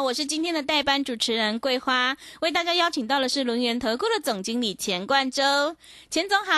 我是今天的代班主持人桂花，为大家邀请到的是轮源投顾的总经理钱冠洲，钱总好。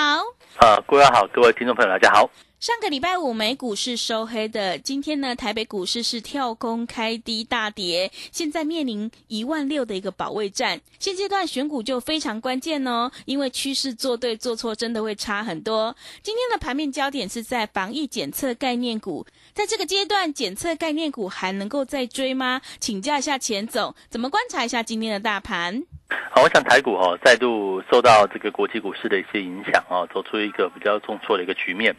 啊，各位好，各位听众朋友，大家好。上个礼拜五美股是收黑的，今天呢台北股市是跳空开低大跌，现在面临一万六的一个保卫战。现阶段选股就非常关键哦，因为趋势做对做错真的会差很多。今天的盘面焦点是在防疫检测概念股，在这个阶段检测概念股还能够再追吗？请教一下钱总，怎么观察一下今天的大盘？好，我想台股哈再度受到这个国际股市的一些影响啊，走出一个比较重挫的一个局面。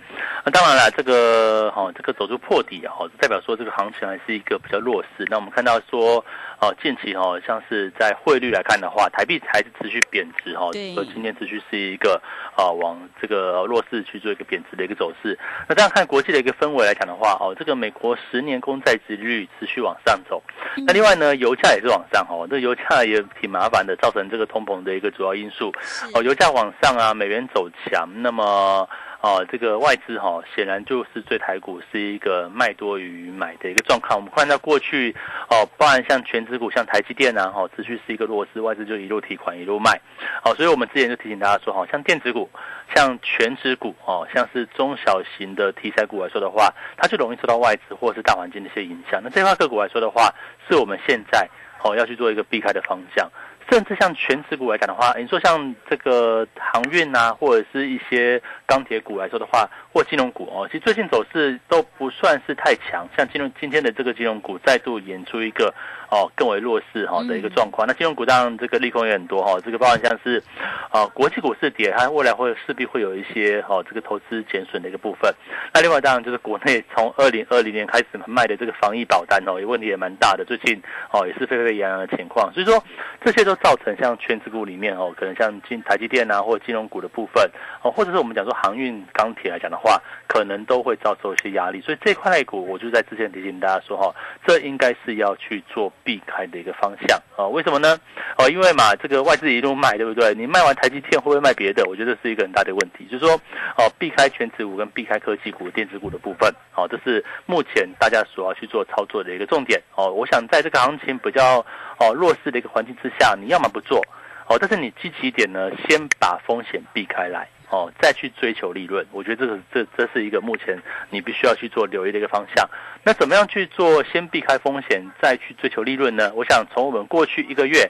那当然了，这个哈这个走出破底哦，代表说这个行情还是一个比较弱势。那我们看到说，哦近期哈像是在汇率来看的话，台币还是持续贬值哈，所以今天持续是一个啊往这个弱势去做一个贬值的一个走势。那这样看国际的一个氛围来讲的话，哦这个美国十年公债殖率持续往上走。那另外呢，油价也是往上哈，这油价也挺麻烦的。造成这个通膨的一个主要因素，哦，油价往上啊，美元走强，那么哦，这个外资哈，显然就是对台股是一个卖多于买的一个状况。我们看到过去哦，包含像全指股，像台积电啊，哈，持续是一个弱势，外资就一路提款一路卖，好，所以我们之前就提醒大家说，哈，像电子股、像全指股哦，像是中小型的题材股来说的话，它就容易受到外资或者是大环境的一些影响。那这块个股来说的话，是我们现在哦要去做一个避开的方向。甚至像全职股来讲的话，你说像这个航运啊，或者是一些钢铁股来说的话，或金融股哦，其实最近走势都不算是太强。像金融今天的这个金融股再度演出一个哦更为弱势哈的一个状况。那金融股当然这个利空也很多哈，这个包含像是啊国际股市跌，它未来会势必会有一些哦这个投资减损的一个部分。那另外当然就是国内从二零二零年开始卖的这个防疫保单哦，也问题也蛮大的，最近哦也是沸沸扬扬的情况。所以说这些都。造成像全职股里面哦，可能像金台积电啊，或金融股的部分哦，或者是我们讲说航运、钢铁来讲的话，可能都会遭受一些压力。所以这块股，我就在之前提醒大家说哈，这应该是要去做避开的一个方向啊。为什么呢？哦，因为嘛，这个外资一路卖，对不对？你卖完台积电会不会卖别的？我觉得是一个很大的问题。就是说，哦，避开全职股跟避开科技股、电子股的部分，哦，这是目前大家所要去做操作的一个重点哦。我想在这个行情比较。哦，弱势的一个环境之下，你要么不做，哦，但是你积极一点呢，先把风险避开来，哦，再去追求利润。我觉得这是这这是一个目前你必须要去做留意的一个方向。那怎么样去做？先避开风险，再去追求利润呢？我想从我们过去一个月。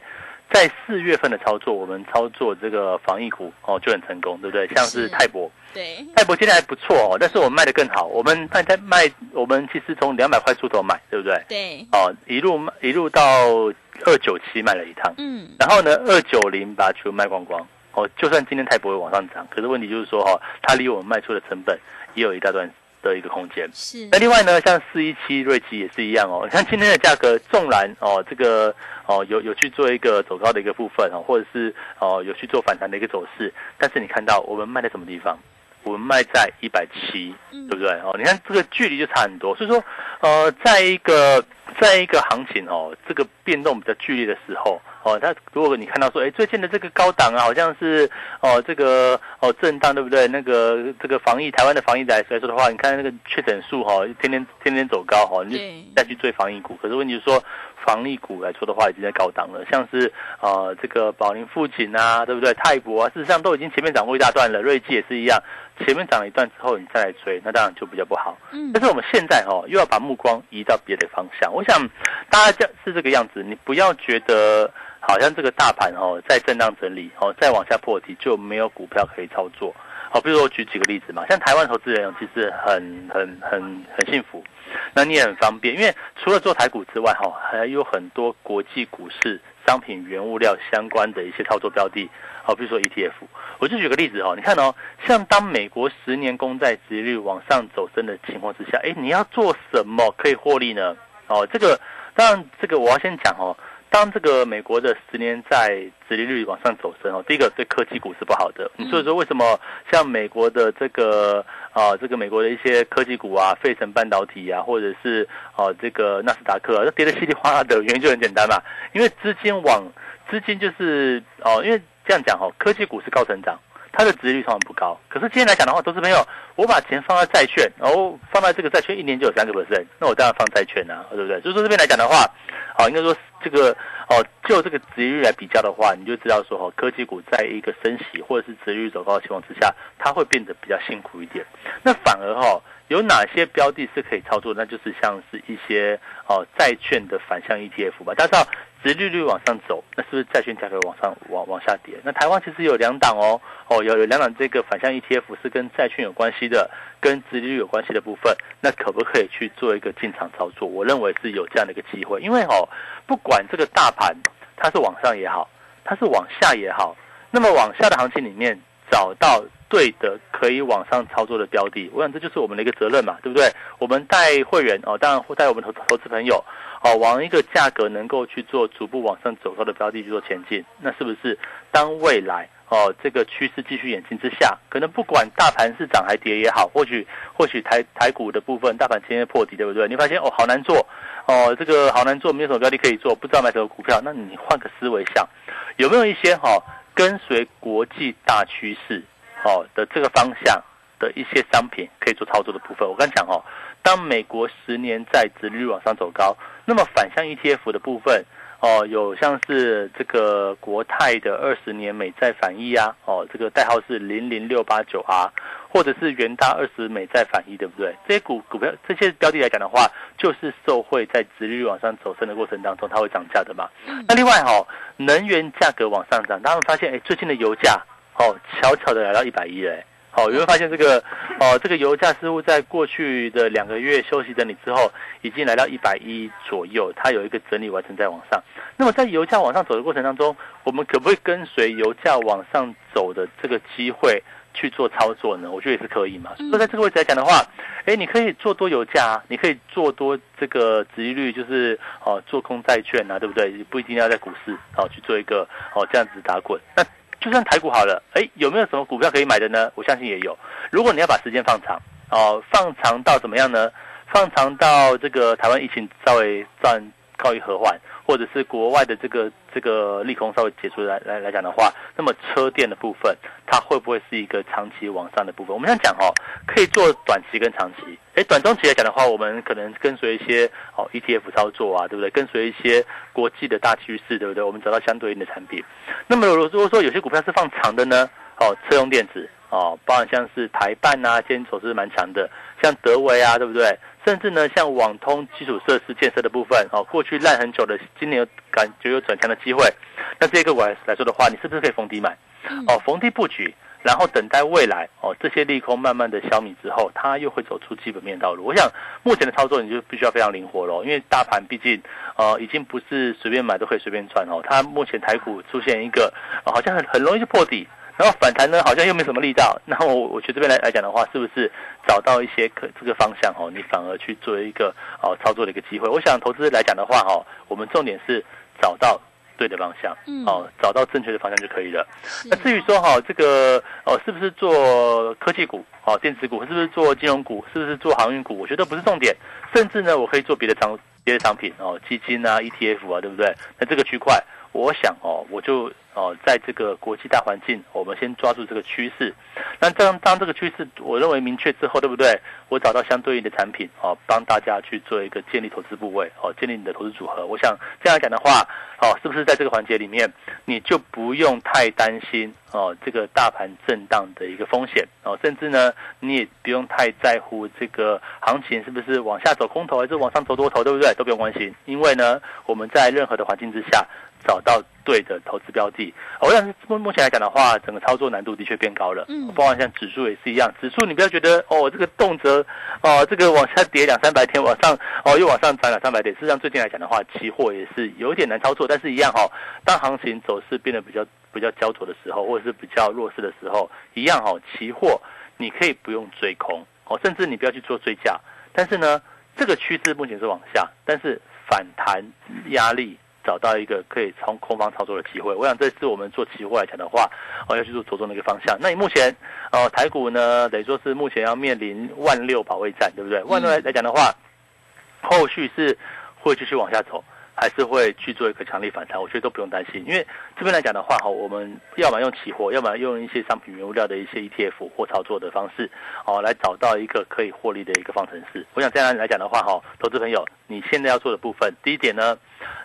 在四月份的操作，我们操作这个防疫股哦就很成功，对不对？像是泰博，对，泰博今天还不错哦，但是我们卖的更好。我们卖在卖，我们其实从两百块出头买，对不对？对，哦，一路一路到二九七卖了一趟，嗯，然后呢，二九零把全部卖光光。哦，就算今天泰博会往上涨，可是问题就是说哈，它离我们卖出的成本也有一大段。的一个空间是，那另外呢，像四一七瑞奇也是一样哦。你看今天的价格，纵然哦这个哦有有去做一个走高的一个部分哦，或者是哦有去做反弹的一个走势，但是你看到我们卖在什么地方？我们卖在一百七，对不对？哦，你看这个距离就差很多。所以说，呃，在一个在一个行情哦，这个变动比较剧烈的时候。哦，它如果你看到说，哎，最近的这个高档啊，好像是哦，这个哦震荡，对不对？那个这个防疫，台湾的防疫来来说的话，你看那个确诊数哈，天天天天走高哈，你就再去追防疫股。可是问题是说，防疫股来说的话，已经在高档了，像是呃这个宝林富锦啊，对不对？泰博啊，事实上都已经前面涨过一大段了，瑞基也是一样。前面涨了一段之后，你再来追，那当然就比较不好。嗯，但是我们现在哦，又要把目光移到别的方向。我想大家这是这个样子，你不要觉得好像这个大盘哦在震荡整理哦，再往下破底就没有股票可以操作。好，比如说我举几个例子嘛，像台湾投资人其实很很很很幸福，那你也很方便，因为除了做台股之外哈，还有很多国际股市。商品原物料相关的一些操作标的，好，比如说 ETF，我就举个例子哦，你看哦，像当美国十年公债殖利率往上走升的情况之下，哎，你要做什么可以获利呢？哦，这个当然，这个我要先讲哦，当这个美国的十年债殖利率往上走升哦，第一个对科技股是不好的。所以说，为什么像美国的这个啊，这个美国的一些科技股啊，费城半导体啊，或者是啊这个纳斯达克，这跌得稀里哗啦的原因就很简单嘛，因为资金往资金就是哦，因为这样讲哦，科技股是高成长。它的值率通常不高，可是今天来讲的话，投资朋友，我把钱放在债券，然后放在这个债券一年就有三个 percent，那我当然放债券啊，对不对？所以说这边来讲的话，啊，应该说这个哦，就这个值率来比较的话，你就知道说哦，科技股在一个升息或者是值率走高的情况之下，它会变得比较辛苦一点。那反而哈，有哪些标的是可以操作？那就是像是一些哦债券的反向 ETF 吧，大家知道。殖利率往上走，那是不是债券价格往上往往下跌？那台湾其实有两档哦，哦有有两档这个反向 ETF 是跟债券有关系的，跟殖利率有关系的部分，那可不可以去做一个进场操作？我认为是有这样的一个机会，因为哦，不管这个大盘盘它是往上也好，它是往下也好，那么往下的行情里面找到对的可以往上操作的标的，我想这就是我们的一个责任嘛，对不对？我们带会员哦，当然会带我们投投资朋友。哦，往一个价格能够去做逐步往上走高的标的去做前进，那是不是当未来哦这个趋势继续演进之下，可能不管大盘是涨还跌也好，或许或许台台股的部分大盘今天破底，对不对？你发现哦好难做哦，这个好难做，没有什么标的可以做，不知道买什么股票，那你换个思维想，有没有一些哈跟随国际大趋势哦的这个方向的一些商品可以做操作的部分？我刚讲哦。当美国十年债值率往上走高，那么反向 ETF 的部分，哦，有像是这个国泰的二十年美债反一啊，哦，这个代号是零零六八九 R，或者是元大二十美债反一，对不对？这些股股票这些标的来讲的话，就是受惠在殖率往上走升的过程当中，它会涨价的嘛。那另外哈，能源价格往上涨，大家发现哎，最近的油价哦，悄悄的来到一百一嘞。好，有没有发现这个？哦，这个油价似乎在过去的两个月休息整理之后，已经来到一百一左右，它有一个整理完成在往上。那么在油价往上走的过程当中，我们可不可以跟随油价往上走的这个机会去做操作呢？我觉得也是可以嘛。所以在这个位置来讲的话，哎，你可以做多油价，你可以做多这个殖利率，就是哦做空债券啊，对不对？不一定要在股市哦去做一个哦这样子打滚。那就算台股好了，哎，有没有什么股票可以买的呢？我相信也有。如果你要把时间放长，哦，放长到怎么样呢？放长到这个台湾疫情稍微暂告一和缓，或者是国外的这个这个利空稍微解除来来来讲的话，那么车电的部分，它会不会是一个长期往上的部分？我们想讲哦，可以做短期跟长期。哎，短中期来讲的话，我们可能跟随一些哦 ETF 操作啊，对不对？跟随一些国际的大趋势，对不对？我们找到相对应的产品。那么如果说有些股票是放长的呢？哦，车用电子哦，包含像是台办啊，今天走势蛮强的，像德维啊，对不对？甚至呢，像网通基础设施建设的部分哦，过去烂很久的，今年有感觉有转强的机会。那这个我来说的话，你是不是可以逢低买？哦，逢低布局。然后等待未来哦，这些利空慢慢的消弭之后，它又会走出基本面道路。我想目前的操作你就必须要非常灵活喽，因为大盘毕竟呃已经不是随便买都可以随便赚哦。它目前台股出现一个好像很很容易就破底，然后反弹呢好像又没什么力道。那我我觉得这边来来讲的话，是不是找到一些可这个方向哦，你反而去做一个哦操作的一个机会？我想投资来讲的话哈，我们重点是找到。对的方向，嗯，哦，找到正确的方向就可以了。那至于说哈，这个哦，是不是做科技股，哦，电子股，是不是做金融股，是不是做航运股？我觉得不是重点。甚至呢，我可以做别的商别的商品哦，基金啊，ETF 啊，对不对？那这个区块，我想哦，我就。哦，在这个国际大环境，我们先抓住这个趋势。那当当这个趋势我认为明确之后，对不对？我找到相对应的产品，哦，帮大家去做一个建立投资部位，哦，建立你的投资组合。我想这样来讲的话，哦，是不是在这个环节里面，你就不用太担心哦，这个大盘震荡的一个风险，哦，甚至呢，你也不用太在乎这个行情是不是往下走空头还是往上走多头，对不对？都不用关心，因为呢，我们在任何的环境之下。找到对的投资标的，我想目目前来讲的话，整个操作难度的确变高了。嗯，包括像指数也是一样，指数你不要觉得哦，这个动辄哦，这个往下跌两三百天，往上哦又往上涨两三百点。事实上，最近来讲的话，期货也是有点难操作，但是一样哈，当行情走势变得比较比较焦灼的时候，或者是比较弱势的时候，一样哈，期货你可以不用追空哦，甚至你不要去做追价。但是呢，这个趋势目前是往下，但是反弹压力。找到一个可以从空方操作的机会。我想这是我们做期货来讲的话，哦要去做着重的一个方向。那你目前呃台股呢，等于说是目前要面临万六保卫战，对不对？万六来来讲的话，后续是会继续往下走。还是会去做一个强力反弹，我觉得都不用担心，因为这边来讲的话，哈，我们要么用期货，要么用一些商品原物料的一些 ETF 或操作的方式，哦，来找到一个可以获利的一个方程式。我想这样来讲的话，哈，投资朋友，你现在要做的部分，第一点呢，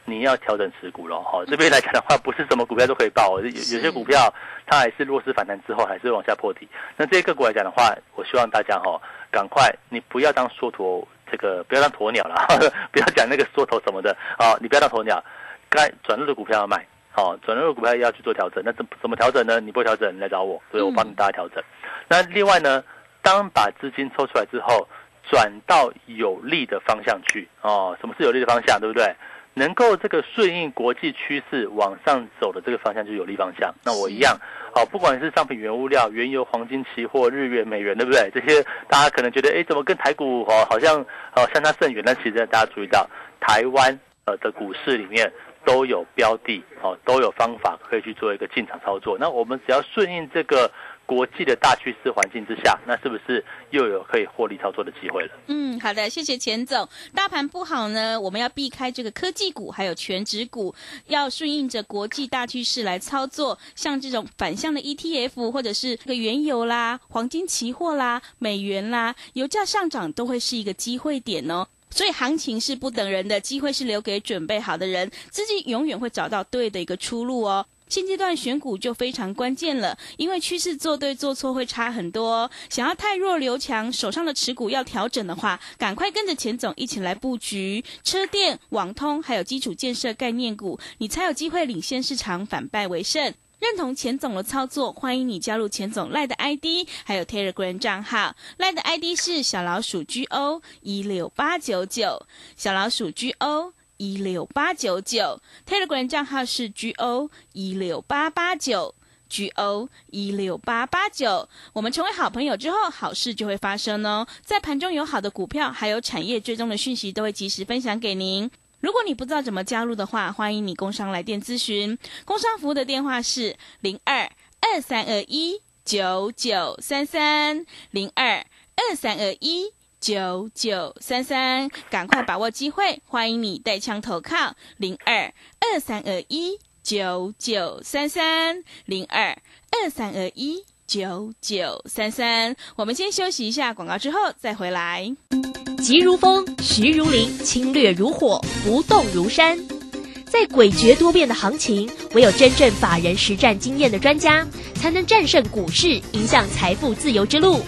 你要调整持股了，哈，这边来讲的话，不是什么股票都可以报，有有些股票它还是弱势反弹之后还是往下破底。那这些个股来讲的话，我希望大家哈，赶快，你不要当缩头。这个不要当鸵鸟了，不要讲那个缩头什么的啊！你不要当鸵鸟，该转入的股票要卖，好，转入的股票要去做调整。那怎怎么调整呢？你不调整，你来找我，所以我帮你大家调整。那另外呢，当把资金抽出来之后，转到有利的方向去哦。什么是有利的方向？对不对？能够这个顺应国际趋势往上走的这个方向就是有利方向。那我一样。好，不管是商品原物料、原油、黄金、期货、日元、美元，对不对？这些大家可能觉得，哎，怎么跟台股哦好像哦相差甚远？但其实大家注意到，台湾呃的股市里面都有标的，哦都有方法可以去做一个进场操作。那我们只要顺应这个。国际的大趋势环境之下，那是不是又有可以获利操作的机会了？嗯，好的，谢谢钱总。大盘不好呢，我们要避开这个科技股，还有全指股，要顺应着国际大趋势来操作。像这种反向的 ETF，或者是这个原油啦、黄金期货啦、美元啦，油价上涨都会是一个机会点哦。所以行情是不等人的，机会是留给准备好的人，资金永远会找到对的一个出路哦。现阶段选股就非常关键了，因为趋势做对做错会差很多。想要太弱留强，手上的持股要调整的话，赶快跟着钱总一起来布局车电、网通，还有基础建设概念股，你才有机会领先市场，反败为胜。认同钱总的操作，欢迎你加入钱总赖的 ID，还有 Telegram 账号。赖的 ID 是小老鼠 GO 一六八九九，小老鼠 GO。一六八九九，Telegram 账号是 G O 一六八八九，G O 一六八八九。我们成为好朋友之后，好事就会发生哦。在盘中有好的股票，还有产业追踪的讯息，都会及时分享给您。如果你不知道怎么加入的话，欢迎你工商来电咨询。工商服务的电话是零二二三二一九九三三零二二三二一。九九三三，赶快把握机会！欢迎你带枪投靠零二二三二一九九三三零二二三二一九九三三。我们先休息一下广告，之后再回来。急如风，徐如林，侵略如火，不动如山。在诡谲多变的行情，唯有真正法人实战经验的专家，才能战胜股市，迎向财富自由之路。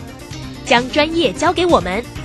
将专业交给我们。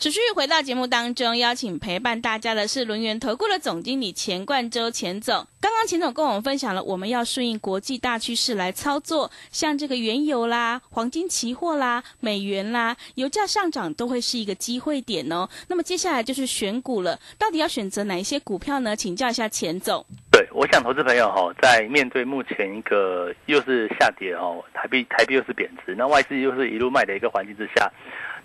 持续回到节目当中，邀请陪伴大家的是轮源投顾的总经理钱冠洲钱总。刚刚钱总跟我们分享了，我们要顺应国际大趋势来操作，像这个原油啦、黄金期货啦、美元啦，油价上涨都会是一个机会点哦。那么接下来就是选股了，到底要选择哪一些股票呢？请教一下钱总。对，我想投资朋友哈，在面对目前一个又是下跌哦，台币台币又是贬值，那外资又是一路卖的一个环境之下，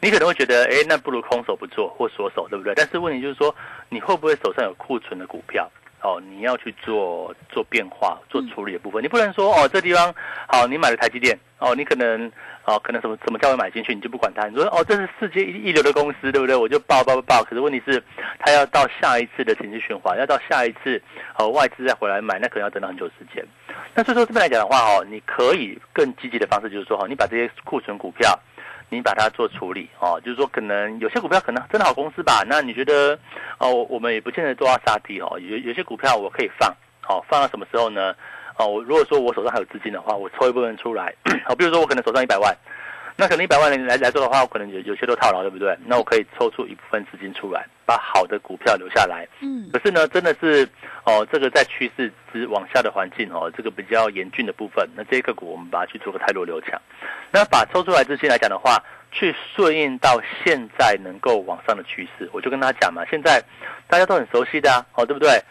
你可能会觉得，哎，那不如空手不做或锁手，对不对？但是问题就是说，你会不会手上有库存的股票？哦，你要去做做变化、做处理的部分，你不能说哦，这地方好，你买了台积电哦，你可能哦，可能什么什么价位买进去，你就不管它，你说哦，这是世界一一流的公司，对不对？我就报报报。可是问题是，它要到下一次的情绪循环，要到下一次哦外资再回来买，那可能要等到很久时间。那所以说这边来讲的话哦，你可以更积极的方式就是说哈，你把这些库存股票。你把它做处理哦，就是说可能有些股票可能真的好公司吧，那你觉得哦，我们也不见得都要杀低哦，有有些股票我可以放，好放到什么时候呢？哦，我如果说我手上还有资金的话，我抽一部分出来，好，比如说我可能手上一百万。那可能一百万人来来做的话，我可能有有些都套牢，对不对？那我可以抽出一部分资金出来，把好的股票留下来。嗯。可是呢，真的是哦，这个在趋势之往下的环境哦，这个比较严峻的部分，那这个股我们把它去做个太弱留强。那把抽出来资金来讲的话，去顺应到现在能够往上的趋势，我就跟他讲嘛，现在大家都很熟悉的啊，哦，对不对？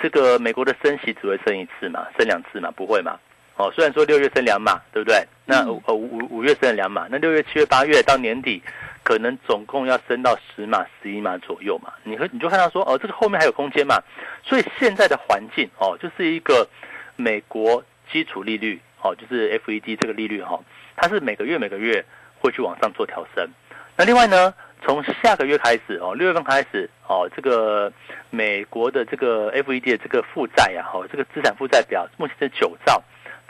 这个美国的升息只会升一次嘛，升两次嘛，不会嘛？哦，虽然说六月升两码，对不对？那五五五月升两码，那六月、七月、八月到年底，可能总共要升到十码、十一码左右嘛。你和你就看到说，哦，这个后面还有空间嘛。所以现在的环境哦，就是一个美国基础利率哦，就是 FED 这个利率哈，它是每个月每个月会去往上做调升。那另外呢，从下个月开始哦，六月份开始哦，这个美国的这个 FED 的这个负债呀，哦，这个资产负债表目前是九兆。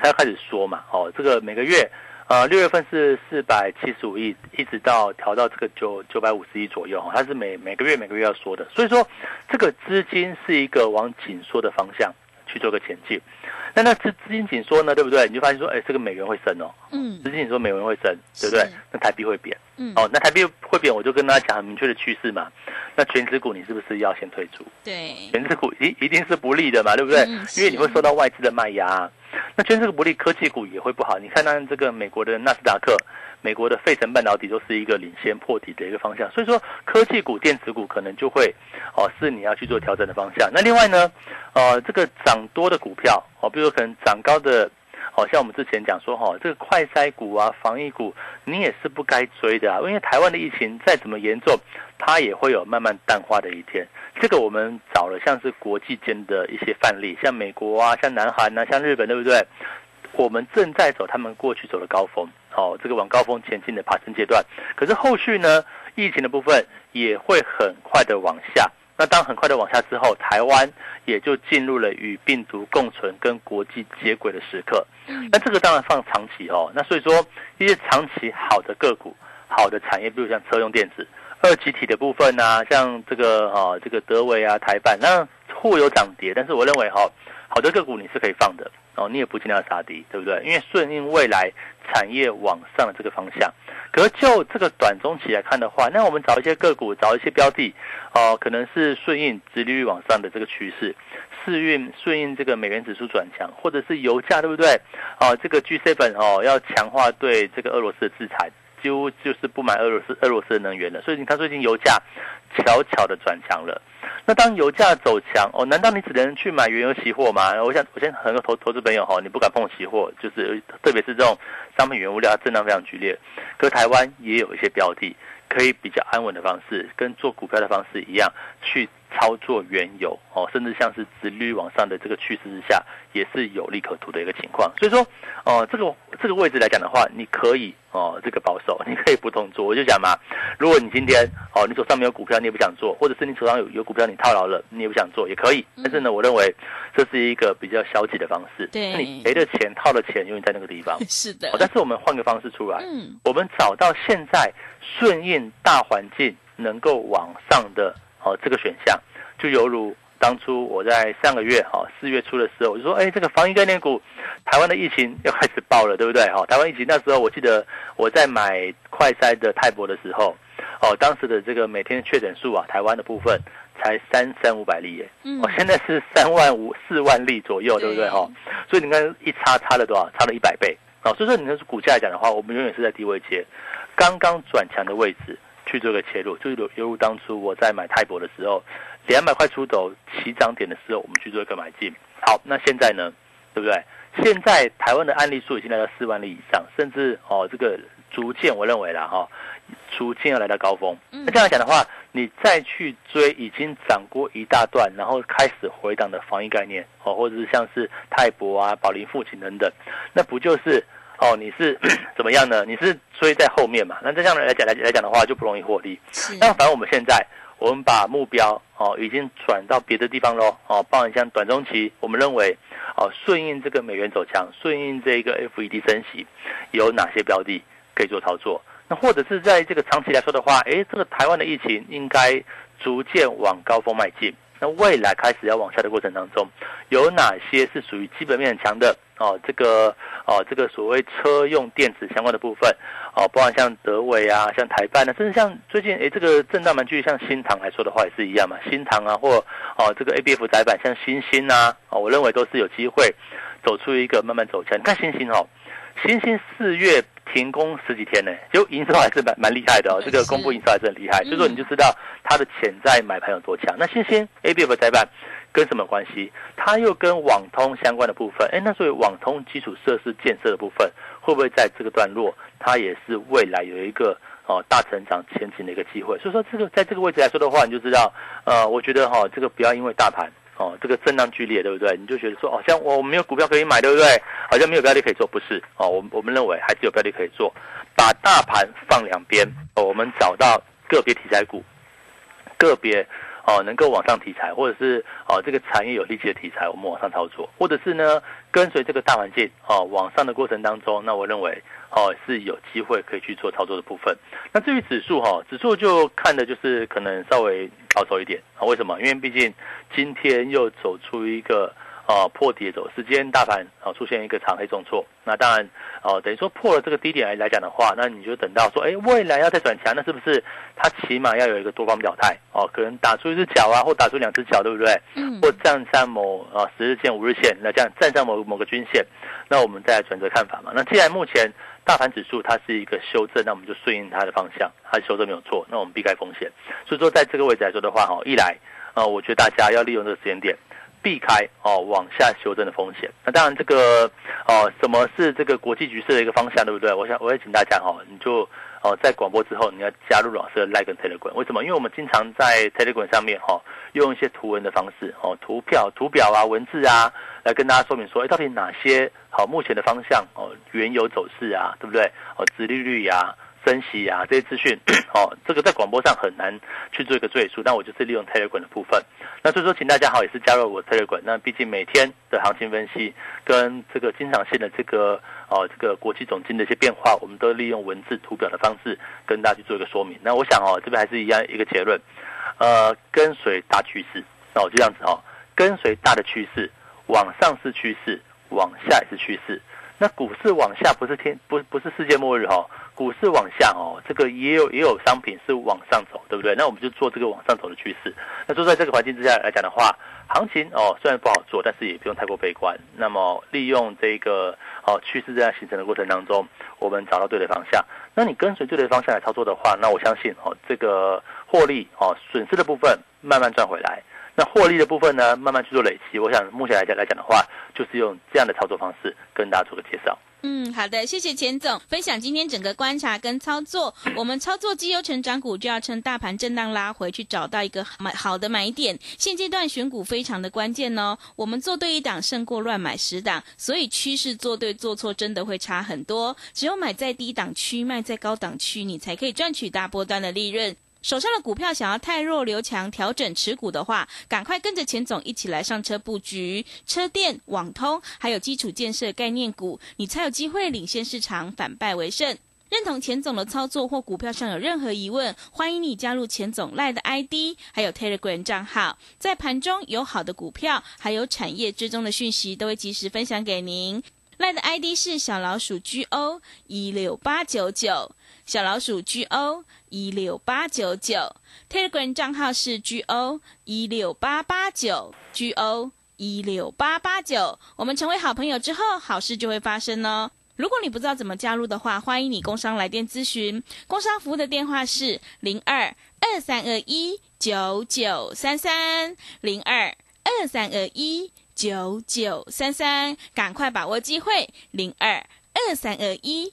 他要开始说嘛，哦，这个每个月，呃，六月份是四百七十五亿，一直到调到这个九九百五十亿左右，哈，它是每每个月每个月要说的，所以说这个资金是一个往紧缩的方向去做个前进。那那资资金紧缩呢，对不对？你就发现说，哎，这个美元会升哦，嗯，资金紧缩美元会升，对不对？那台币会贬，嗯，哦，那台币会贬，我就跟大家讲很明确的趋势嘛。那全指股你是不是要先退出？对，全指股一一定是不利的嘛，对不对？因为你会受到外资的卖压。那全这个不利，科技股也会不好。你看，那这个美国的纳斯达克、美国的费城半导体都是一个领先破底的一个方向，所以说科技股、电子股可能就会哦是你要去做调整的方向。那另外呢，呃，这个涨多的股票哦，比如可能涨高的。好像我们之前讲说哈，这个快筛股啊、防疫股，你也是不该追的啊，因为台湾的疫情再怎么严重，它也会有慢慢淡化的一天。这个我们找了像是国际间的一些范例，像美国啊、像南韩啊、像日本，对不对？我们正在走他们过去走的高峰，哦，这个往高峰前进的爬升阶段。可是后续呢，疫情的部分也会很快的往下。那当很快的往下之后，台湾也就进入了与病毒共存、跟国际接轨的时刻。那这个当然放长期哦。那所以说，一些长期好的个股、好的产业，比如像车用电子、二级体的部分啊，像这个哈，这个德维啊、台办，那互有涨跌。但是我认为哈，好的个股你是可以放的哦，你也不尽量杀低，对不对？因为顺应未来产业往上的这个方向。可是就这个短中期来看的话，那我们找一些个股，找一些标的，哦，可能是顺应直利率往上的这个趋势，适应顺应这个美元指数转强，或者是油价，对不对？哦，这个 G7 本哦要强化对这个俄罗斯的制裁，几乎就是不买俄罗斯俄罗斯能源了。所以你看最近油价悄悄的转强了。那当油价走强哦，难道你只能去买原油期货吗？我想，我现在很多投投资朋友哈，你不敢碰期货，就是特别是这种商品原物料震荡非常剧烈。可是台湾也有一些标的，可以比较安稳的方式，跟做股票的方式一样去。操作原油哦，甚至像是直率往上的这个趋势之下，也是有利可图的一个情况。所以说，哦，这个这个位置来讲的话，你可以哦，这个保守，你可以不动作。我就讲嘛，如果你今天哦，你手上没有股票，你也不想做，或者是你手上有有股票你套牢了，你也不想做，也可以。但是呢，我认为这是一个比较消极的方式。对，你赔的钱套的钱永远在那个地方。是的。但是我们换个方式出来，嗯，我们找到现在顺应大环境能够往上的哦这个选项。就犹如当初我在上个月哈四月初的时候，我就说，哎，这个防疫概念股，台湾的疫情要开始爆了，对不对？哈，台湾疫情那时候，我记得我在买快筛的泰博的时候，哦，当时的这个每天确诊数啊，台湾的部分才三三五百例耶，哦，现在是三万五四万例左右，对不对？哈，所以你看一差差了多少？差了一百倍啊！所以说，你那是股价来讲的话，我们永远是在低位接，刚刚转强的位置去做个切入，就犹犹如当初我在买泰博的时候。两百块出头起涨点的时候，我们去做一个买进。好，那现在呢，对不对？现在台湾的案例数已经来到四万例以上，甚至哦，这个逐渐我认为了哈，逐渐要来到高峰。那这样讲的话，你再去追已经涨过一大段，然后开始回档的防疫概念哦，或者是像是泰博啊、宝林富锦等等，那不就是哦？你是 怎么样呢？你是追在后面嘛？那这样来讲来来讲的话，就不容易获利。那反正我们现在，我们把目标哦已经转到别的地方喽哦，包含像短中期，我们认为哦顺应这个美元走强，顺应这个 FED 升息，有哪些标的可以做操作？那或者是在这个长期来说的话，诶，这个台湾的疫情应该逐渐往高峰迈进。那未来开始要往下的过程当中，有哪些是属于基本面很强的哦？这个哦，这个所谓车用电子相关的部分哦，包含像德伟啊，像台办呢，甚至像最近诶，这个震荡蛮剧，像新唐来说的话也是一样嘛，新唐啊，或哦这个 A B F 窄板，像新星啊，哦，我认为都是有机会走出一个慢慢走强。你看新星哦，新星四月。停工十几天呢，就营收还是蛮蛮厉害的哦。这个公布营收还是很厉害，所以说你就知道它的潜在买盘有多强。那新兴 A B F 窄板跟什么关系？它又跟网通相关的部分，哎，那所以网通基础设施建设的部分会不会在这个段落，它也是未来有一个哦大成长前景的一个机会？所以说这个在这个位置来说的话，你就知道，呃，我觉得哈，这个不要因为大盘。哦，这个震荡剧烈，对不对？你就觉得说，哦，像我没有股票可以买，对不对？好像没有标的可以做，不是？哦，我我们认为还是有标的可以做，把大盘放两边，哦，我们找到个别题材股，个别。哦，能够往上题材，或者是哦这个产业有利气的题材，我们往上操作，或者是呢跟随这个大环境哦往上的过程当中，那我认为哦是有机会可以去做操作的部分。那至于指数哈，指数就看的就是可能稍微保守一点啊。为什么？因为毕竟今天又走出一个。哦，破底走，时间大盘哦出现一个长黑重挫，那当然哦，等于说破了这个低点来来讲的话，那你就等到说，哎，未来要再转强，那是不是它起码要有一个多方表态哦？可能打出一只脚啊，或打出两只脚，对不对？嗯。或站上某啊十日线、五日线，那这样站上某某个均线，那我们再来转折看法嘛。那既然目前大盘指数它是一个修正，那我们就顺应它的方向，它修正没有错，那我们避开风险。所以说，在这个位置来说的话，哈，一来啊，我觉得大家要利用这个时间点。避开哦往下修正的风险。那当然，这个哦，什么是这个国际局势的一个方向，对不对？我想我也请大家哈，你就哦在广播之后，你要加入老师的 Like 跟 Telegram。为什么？因为我们经常在 Telegram 上面哈，用一些图文的方式哦，图票、图表啊、文字啊，来跟大家说明说，哎，到底哪些好目前的方向哦，原油走势啊，对不对？哦，殖利率呀。分析啊，这些资讯，哦，这个在广播上很难去做一个赘述，但我就是利用 Telegram 的部分。那所以说，请大家好，也是加入我 Telegram。那毕竟每天的行情分析跟这个经常性的这个哦，这个国际总金的一些变化，我们都利用文字图表的方式跟大家去做一个说明。那我想哦，这边还是一样一个结论，呃，跟随大趋势，那我就这样子哦，跟随大的趋势，往上是趋势，往下也是趋势。那股市往下不是天不不是世界末日哈，股市往下哦，这个也有也有商品是往上走，对不对？那我们就做这个往上走的趋势。那就在这个环境之下来讲的话，行情哦虽然不好做，但是也不用太过悲观。那么利用这个哦趋势这样形成的过程当中，我们找到对的方向。那你跟随对的方向来操作的话，那我相信哦这个获利哦损失的部分慢慢赚回来。那获利的部分呢，慢慢去做累积。我想目前来讲来讲的话，就是用这样的操作方式跟大家做个介绍。嗯，好的，谢谢钱总分享今天整个观察跟操作。我们操作绩优成长股，就要趁大盘震荡拉回去，找到一个买好的买点。现阶段选股非常的关键哦。我们做对一档胜过乱买十档，所以趋势做对做错真的会差很多。只有买在低档区，卖在高档区，你才可以赚取大波段的利润。手上的股票想要太弱留强，调整持股的话，赶快跟着钱总一起来上车布局车电、网通，还有基础建设概念股，你才有机会领先市场，反败为胜。认同钱总的操作或股票上有任何疑问，欢迎你加入钱总赖的 ID，还有 Telegram 账号，在盘中有好的股票，还有产业追踪的讯息，都会及时分享给您。赖的 ID 是小老鼠 GO 一六八九九。小老鼠 G O 一六八九九，Telegram 账号是 G O 一六八八九 G O 一六八八九。我们成为好朋友之后，好事就会发生哦。如果你不知道怎么加入的话，欢迎你工商来电咨询。工商服务的电话是零二二三二一九九三三零二二三二一九九三三，赶快把握机会零二二三二一。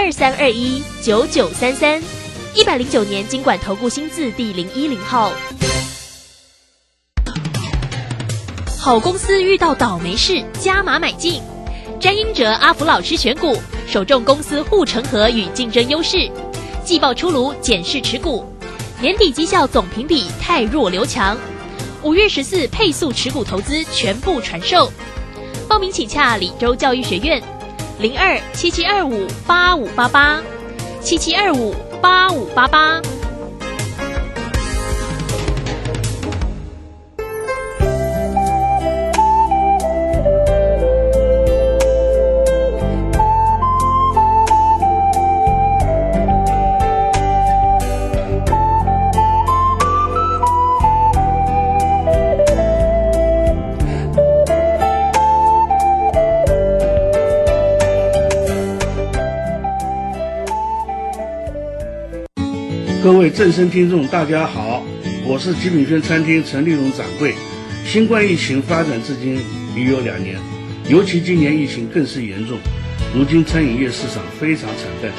二三二一九九三三，一百零九年经管投顾新字第零一零号。好公司遇到倒霉事，加码买进。詹英哲、阿福老师选股，首重公司护城河与竞争优势。季报出炉，检视持股。年底绩效总评比太弱留强。五月十四配速持股投资全部传授。报名请洽李州教育学院，零二七七二五八五八八七七二五八五八八。正声听众，大家好，我是极品轩餐厅陈立荣掌柜。新冠疫情发展至今已有两年，尤其今年疫情更是严重，如今餐饮业市场非常惨淡。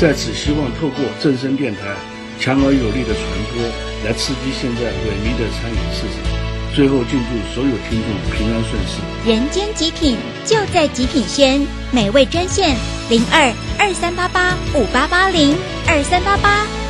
在此，希望透过正声电台强而有力的传播，来刺激现在萎靡的餐饮市场。最后，敬祝所有听众平安顺遂。人间极品就在极品轩，美味专线零二二三八八五八八零二三八八。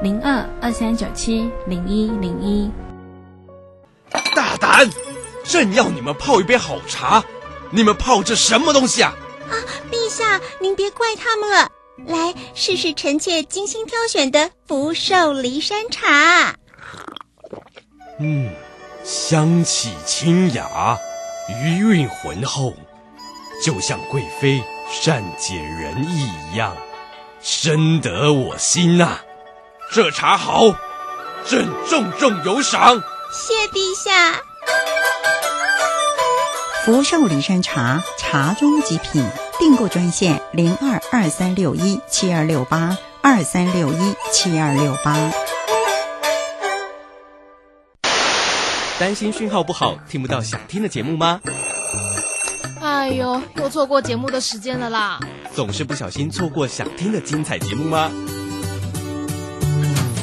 零二二三九七零一零一，大胆！朕要你们泡一杯好茶，你们泡这什么东西啊？啊，陛下，您别怪他们了。来试试臣妾精心挑选的福寿梨山茶。嗯，香气清雅，余韵浑厚，就像贵妃善解人意一样，深得我心呐。这茶好，朕重重有赏。谢陛下。福寿梨山茶，茶中极品。订购专线零二二三六一七二六八二三六一七二六八。担心讯号不好，听不到想听的节目吗？哎呦，又错过节目的时间了啦！总是不小心错过想听的精彩节目吗？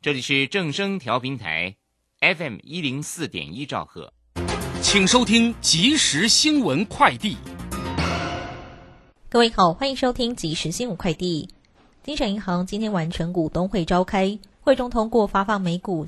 这里是正声调频台，FM 一零四点一兆赫。请收听即时新闻快递。各位好，欢迎收听即时新闻快递。金城银行今天完成股东会召开，会中通过发放每股